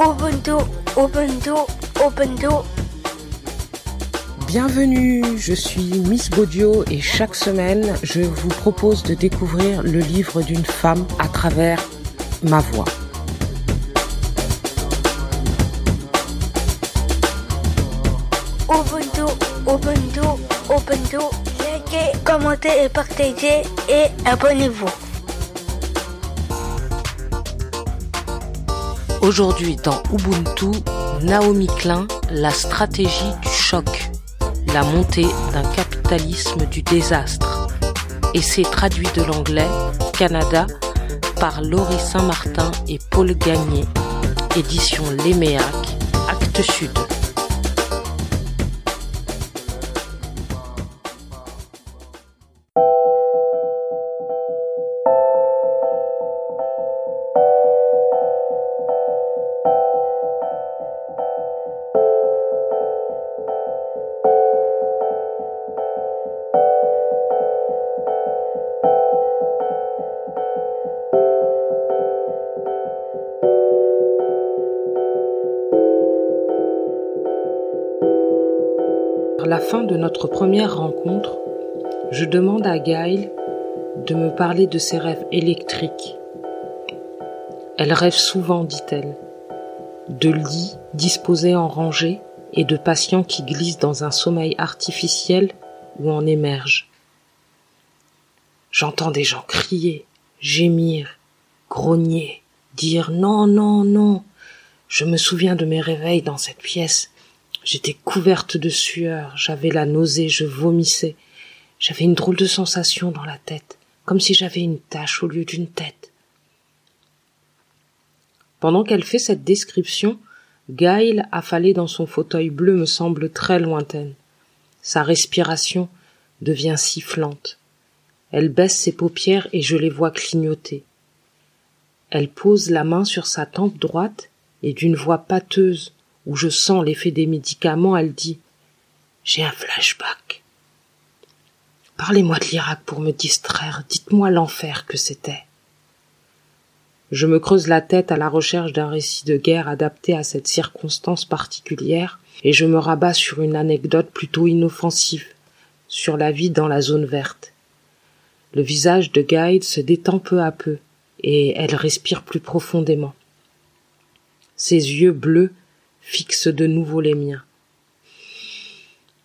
Ubuntu, Ubuntu, Ubuntu. Bienvenue, je suis Miss Baudio et chaque semaine, je vous propose de découvrir le livre d'une femme à travers ma voix. Ubuntu, Ubuntu, Ubuntu. Likez, commentez et partagez et abonnez-vous. Aujourd'hui dans Ubuntu, Naomi Klein, la stratégie du choc, la montée d'un capitalisme du désastre. Essai traduit de l'anglais, Canada, par Laurie Saint-Martin et Paul Gagné, édition Léméac, Actes Sud. Fin de notre première rencontre, je demande à Gail de me parler de ses rêves électriques. Elle rêve souvent, dit-elle, de lits disposés en rangée et de patients qui glissent dans un sommeil artificiel ou en émergent. J'entends des gens crier, gémir, grogner, dire non, non, non. Je me souviens de mes réveils dans cette pièce. J'étais couverte de sueur, j'avais la nausée, je vomissais. J'avais une drôle de sensation dans la tête, comme si j'avais une tache au lieu d'une tête. Pendant qu'elle fait cette description, Gail, affalée dans son fauteuil bleu, me semble très lointaine. Sa respiration devient sifflante. Elle baisse ses paupières et je les vois clignoter. Elle pose la main sur sa tempe droite et d'une voix pâteuse où je sens l'effet des médicaments, elle dit J'ai un flashback. Parlez-moi de l'Irak pour me distraire, dites-moi l'enfer que c'était. Je me creuse la tête à la recherche d'un récit de guerre adapté à cette circonstance particulière, et je me rabats sur une anecdote plutôt inoffensive, sur la vie dans la zone verte. Le visage de Guide se détend peu à peu, et elle respire plus profondément. Ses yeux bleus fixent de nouveau les miens.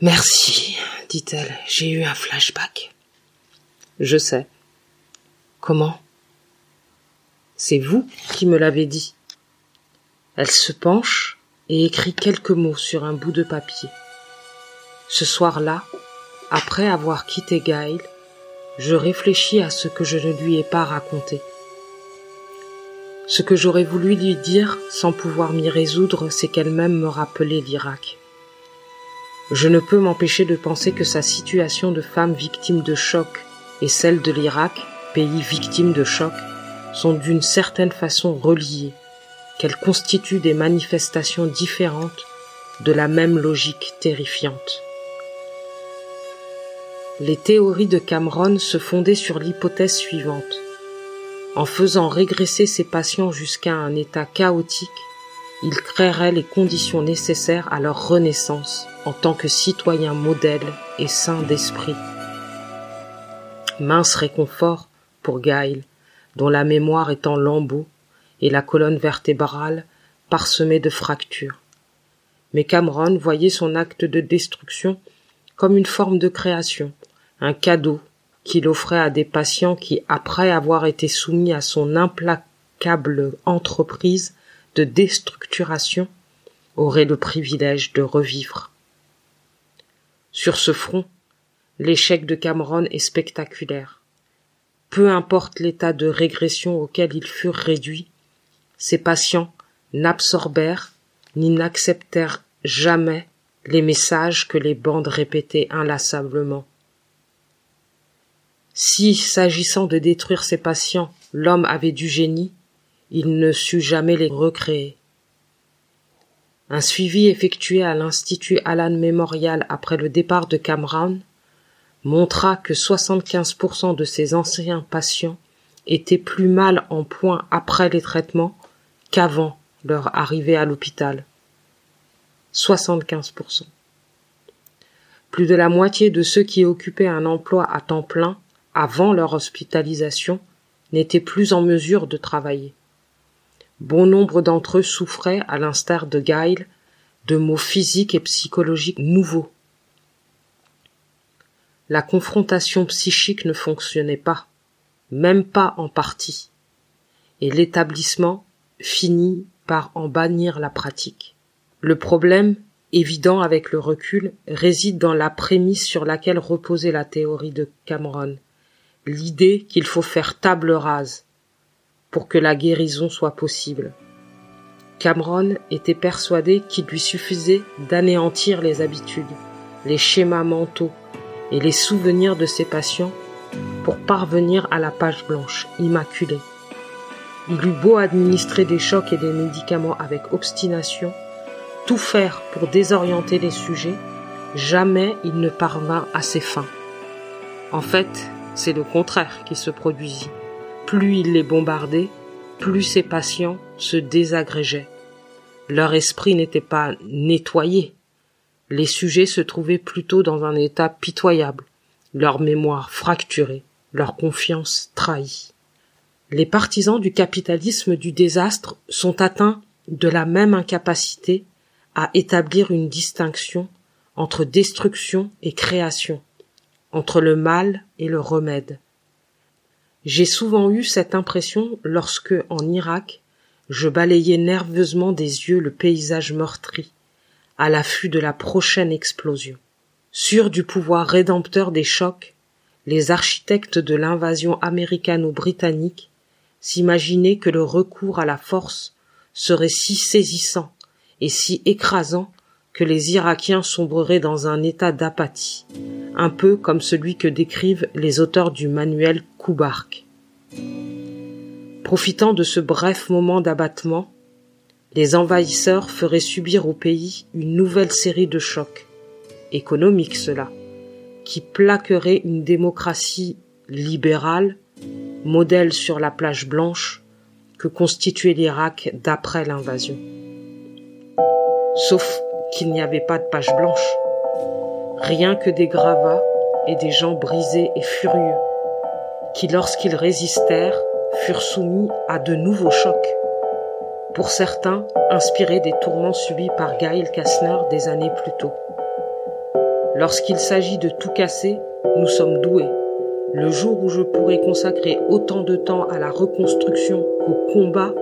Merci, dit-elle, j'ai eu un flashback. Je sais. Comment? C'est vous qui me l'avez dit. Elle se penche et écrit quelques mots sur un bout de papier. Ce soir-là, après avoir quitté Gail, je réfléchis à ce que je ne lui ai pas raconté. Ce que j'aurais voulu lui dire sans pouvoir m'y résoudre, c'est qu'elle-même me rappelait l'Irak. Je ne peux m'empêcher de penser que sa situation de femme victime de choc et celle de l'Irak, pays victime de choc, sont d'une certaine façon reliées, qu'elles constituent des manifestations différentes de la même logique terrifiante. Les théories de Cameron se fondaient sur l'hypothèse suivante. En faisant régresser ses patients jusqu'à un état chaotique, il créerait les conditions nécessaires à leur renaissance en tant que citoyens modèles et saints d'esprit. Mince réconfort pour Gail, dont la mémoire est en lambeaux et la colonne vertébrale parsemée de fractures. Mais Cameron voyait son acte de destruction comme une forme de création, un cadeau qu'il offrait à des patients qui, après avoir été soumis à son implacable entreprise de déstructuration, auraient le privilège de revivre. Sur ce front, l'échec de Cameron est spectaculaire. Peu importe l'état de régression auquel ils furent réduits, ces patients n'absorbèrent ni n'acceptèrent jamais les messages que les bandes répétaient inlassablement. Si, s'agissant de détruire ses patients, l'homme avait du génie, il ne sut jamais les recréer. Un suivi effectué à l'Institut Allan Memorial après le départ de Cameron montra que 75% de ses anciens patients étaient plus mal en point après les traitements qu'avant leur arrivée à l'hôpital. 75%. Plus de la moitié de ceux qui occupaient un emploi à temps plein avant leur hospitalisation n'étaient plus en mesure de travailler. Bon nombre d'entre eux souffraient, à l'instar de Gail, de maux physiques et psychologiques nouveaux. La confrontation psychique ne fonctionnait pas, même pas en partie, et l'établissement finit par en bannir la pratique. Le problème, évident avec le recul, réside dans la prémisse sur laquelle reposait la théorie de Cameron, l'idée qu'il faut faire table rase pour que la guérison soit possible. Cameron était persuadé qu'il lui suffisait d'anéantir les habitudes, les schémas mentaux et les souvenirs de ses patients pour parvenir à la page blanche, immaculée. Il eut beau administrer des chocs et des médicaments avec obstination, tout faire pour désorienter les sujets, jamais il ne parvint à ses fins. En fait, c'est le contraire qui se produisit. Plus il les bombardait, plus ses patients se désagrégeaient. Leur esprit n'était pas nettoyé. Les sujets se trouvaient plutôt dans un état pitoyable, leur mémoire fracturée, leur confiance trahie. Les partisans du capitalisme du désastre sont atteints de la même incapacité à établir une distinction entre destruction et création, entre le mal et le remède. J'ai souvent eu cette impression lorsque, en Irak, je balayais nerveusement des yeux le paysage meurtri, à l'affût de la prochaine explosion. Sûrs du pouvoir rédempteur des chocs, les architectes de l'invasion américano-britannique s'imaginaient que le recours à la force serait si saisissant et si écrasant les Irakiens sombreraient dans un état d'apathie, un peu comme celui que décrivent les auteurs du manuel Koubark. Profitant de ce bref moment d'abattement, les envahisseurs feraient subir au pays une nouvelle série de chocs, économiques cela, qui plaquerait une démocratie libérale, modèle sur la plage blanche, que constituait l'Irak d'après l'invasion. Sauf qu'il n'y avait pas de page blanche, rien que des gravats et des gens brisés et furieux, qui lorsqu'ils résistèrent furent soumis à de nouveaux chocs, pour certains inspirés des tourments subis par Gail Kastner des années plus tôt. Lorsqu'il s'agit de tout casser, nous sommes doués. Le jour où je pourrai consacrer autant de temps à la reconstruction qu'au combat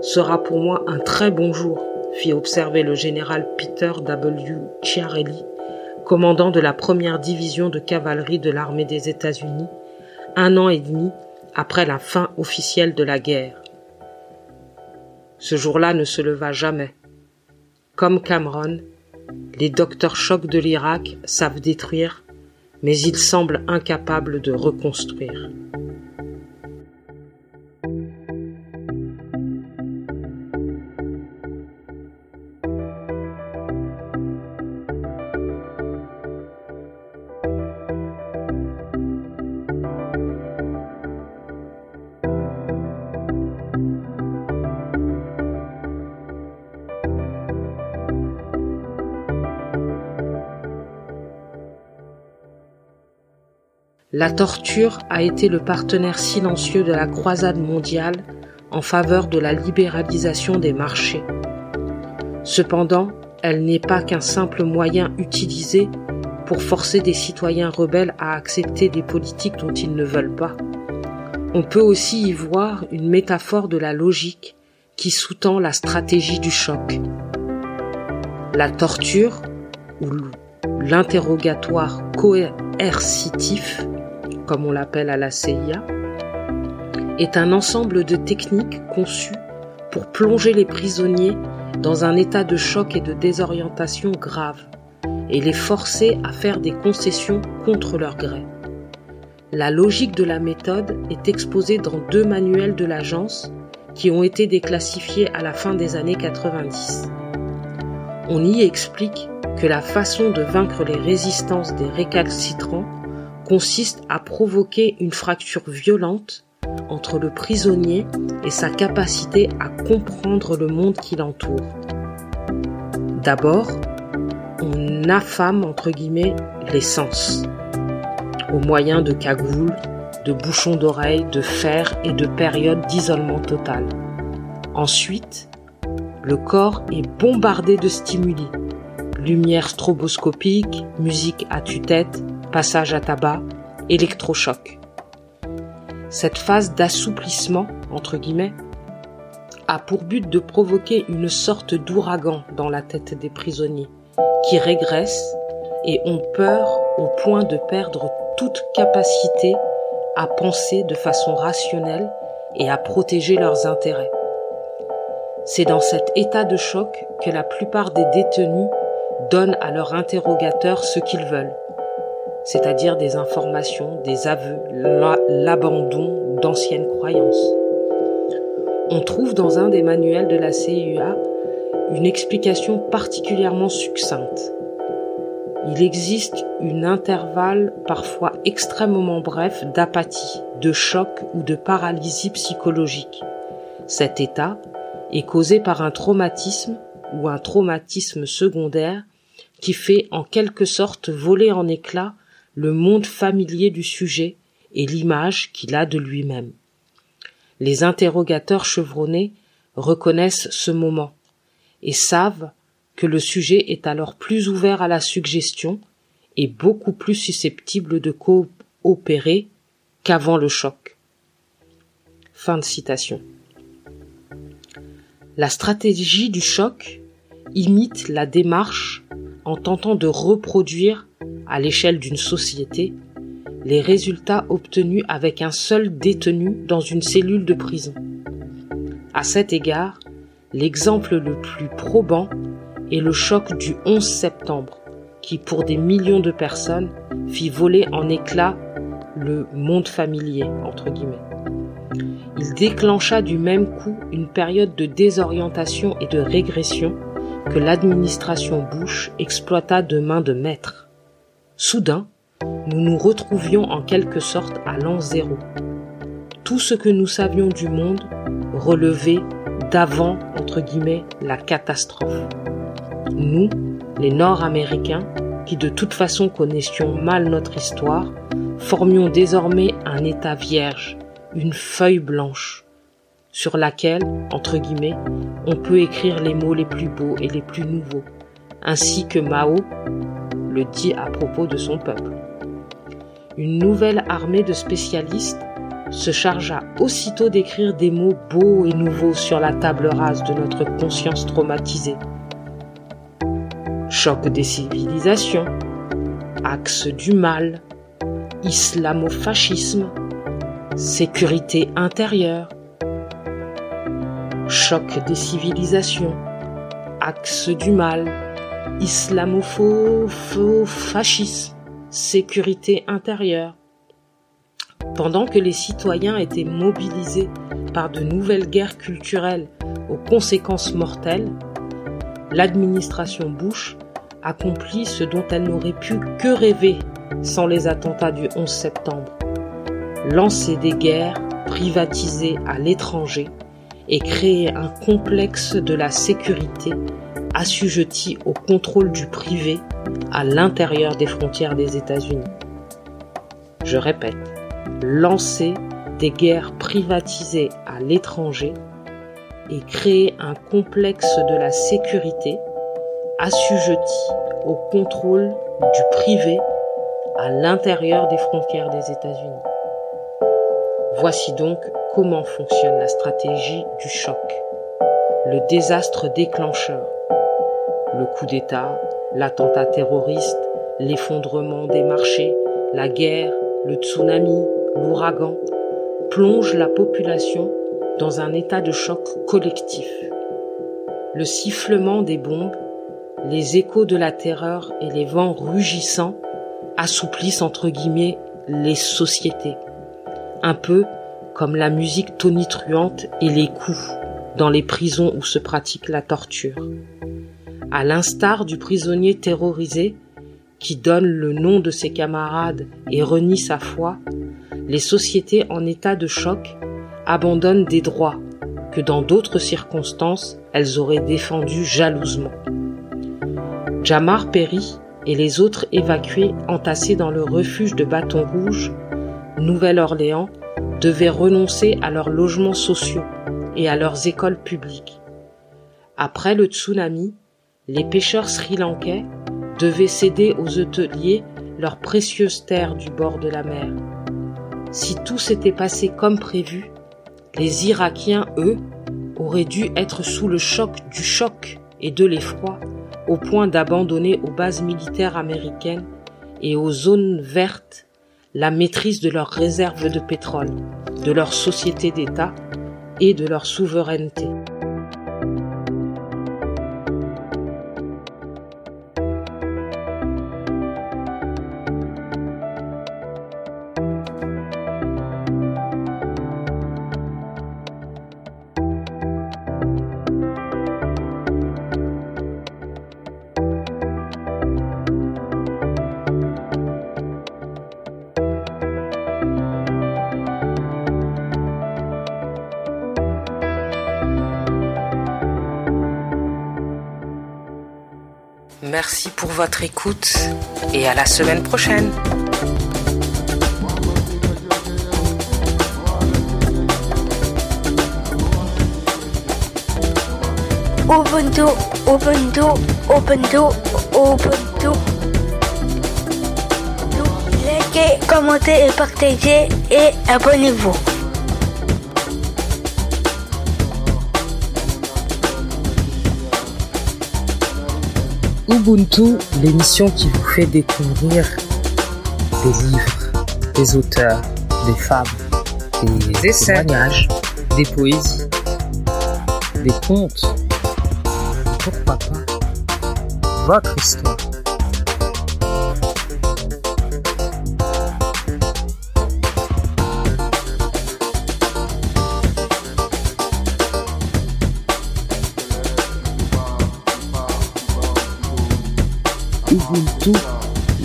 sera pour moi un très bon jour, fit observer le général Peter W. Chiarelli, commandant de la première division de cavalerie de l'armée des États-Unis, un an et demi après la fin officielle de la guerre. Ce jour-là ne se leva jamais. Comme Cameron, les docteurs chocs de l'Irak savent détruire, mais ils semblent incapables de reconstruire. La torture a été le partenaire silencieux de la croisade mondiale en faveur de la libéralisation des marchés. Cependant, elle n'est pas qu'un simple moyen utilisé pour forcer des citoyens rebelles à accepter des politiques dont ils ne veulent pas. On peut aussi y voir une métaphore de la logique qui sous-tend la stratégie du choc. La torture, ou l'interrogatoire coercitif, comme on l'appelle à la CIA, est un ensemble de techniques conçues pour plonger les prisonniers dans un état de choc et de désorientation grave et les forcer à faire des concessions contre leur gré. La logique de la méthode est exposée dans deux manuels de l'agence qui ont été déclassifiés à la fin des années 90. On y explique que la façon de vaincre les résistances des récalcitrants consiste à provoquer une fracture violente entre le prisonnier et sa capacité à comprendre le monde qui l'entoure. D'abord, on affame entre guillemets les sens, au moyen de cagoules, de bouchons d'oreilles, de fer et de périodes d'isolement total. Ensuite, le corps est bombardé de stimuli. Lumière stroboscopique, musique à tue-tête, passage à tabac, électrochoc. Cette phase d'assouplissement, entre guillemets, a pour but de provoquer une sorte d'ouragan dans la tête des prisonniers, qui régressent et ont peur au point de perdre toute capacité à penser de façon rationnelle et à protéger leurs intérêts. C'est dans cet état de choc que la plupart des détenus donnent à leur interrogateur ce qu'ils veulent, c'est-à-dire des informations, des aveux, l'abandon d'anciennes croyances. On trouve dans un des manuels de la CIA une explication particulièrement succincte. Il existe un intervalle parfois extrêmement bref d'apathie, de choc ou de paralysie psychologique. Cet état est causé par un traumatisme ou un traumatisme secondaire qui fait en quelque sorte voler en éclats le monde familier du sujet et l'image qu'il a de lui-même. Les interrogateurs chevronnés reconnaissent ce moment et savent que le sujet est alors plus ouvert à la suggestion et beaucoup plus susceptible de coopérer qu'avant le choc. Fin de citation. La stratégie du choc imite la démarche en tentant de reproduire à l'échelle d'une société les résultats obtenus avec un seul détenu dans une cellule de prison. À cet égard, l'exemple le plus probant est le choc du 11 septembre, qui pour des millions de personnes fit voler en éclats le monde familier, entre guillemets. Il déclencha du même coup une période de désorientation et de régression que l'administration Bush exploita de main de maître. Soudain, nous nous retrouvions en quelque sorte à l'an zéro. Tout ce que nous savions du monde relevait d'avant, entre guillemets, la catastrophe. Nous, les Nord-Américains, qui de toute façon connaissions mal notre histoire, formions désormais un État vierge, une feuille blanche, sur laquelle, entre guillemets, on peut écrire les mots les plus beaux et les plus nouveaux, ainsi que Mao le dit à propos de son peuple. Une nouvelle armée de spécialistes se chargea aussitôt d'écrire des mots beaux et nouveaux sur la table rase de notre conscience traumatisée. Choc des civilisations, axe du mal, islamofascisme, sécurité intérieure, choc des civilisations, axe du mal, islamofascisme, sécurité intérieure. Pendant que les citoyens étaient mobilisés par de nouvelles guerres culturelles aux conséquences mortelles, l'administration Bush accomplit ce dont elle n'aurait pu que rêver sans les attentats du 11 septembre. Lancer des guerres privatisées à l'étranger et créer un complexe de la sécurité assujetti au contrôle du privé à l'intérieur des frontières des États-Unis. Je répète, lancer des guerres privatisées à l'étranger et créer un complexe de la sécurité assujetti au contrôle du privé à l'intérieur des frontières des États-Unis. Voici donc comment fonctionne la stratégie du choc, le désastre déclencheur, le coup d'État, l'attentat terroriste, l'effondrement des marchés, la guerre, le tsunami, l'ouragan, plongent la population dans un état de choc collectif. Le sifflement des bombes, les échos de la terreur et les vents rugissants assouplissent entre guillemets les sociétés. Un peu comme la musique tonitruante et les coups dans les prisons où se pratique la torture. À l'instar du prisonnier terrorisé qui donne le nom de ses camarades et renie sa foi, les sociétés en état de choc abandonnent des droits que dans d'autres circonstances elles auraient défendus jalousement. Jamar périt et les autres évacués entassés dans le refuge de Bâton Rouge, Nouvelle-Orléans, devaient renoncer à leurs logements sociaux et à leurs écoles publiques. Après le tsunami, les pêcheurs sri-lankais devaient céder aux hôteliers leurs précieuses terres du bord de la mer. Si tout s'était passé comme prévu, les Irakiens, eux, auraient dû être sous le choc du choc et de l'effroi au point d'abandonner aux bases militaires américaines et aux zones vertes la maîtrise de leurs réserves de pétrole, de leur société d'État et de leur souveraineté. Merci pour votre écoute et à la semaine prochaine. Ubuntu, Ubuntu, Ubuntu, Ubuntu. Likez, commentez et partagez et abonnez-vous. Ubuntu, l'émission qui vous fait découvrir des livres, des auteurs, des fables, des témoignages, des poésies, des contes, pourquoi pas? Votre histoire.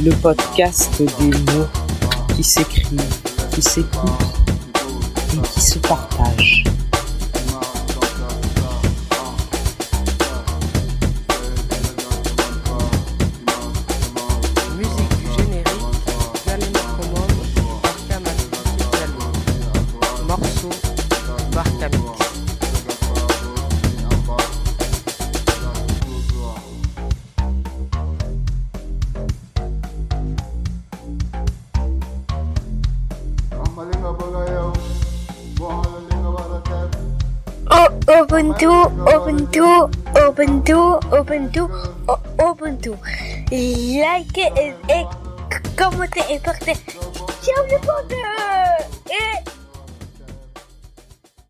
Le podcast des mots qui s'écrivent, qui s'écoutent et qui se partagent. Ubuntu, Ubuntu, Ubuntu, Ubuntu, O- Ubuntu. Likez et, et commentez et partagez. Ciao les potes Et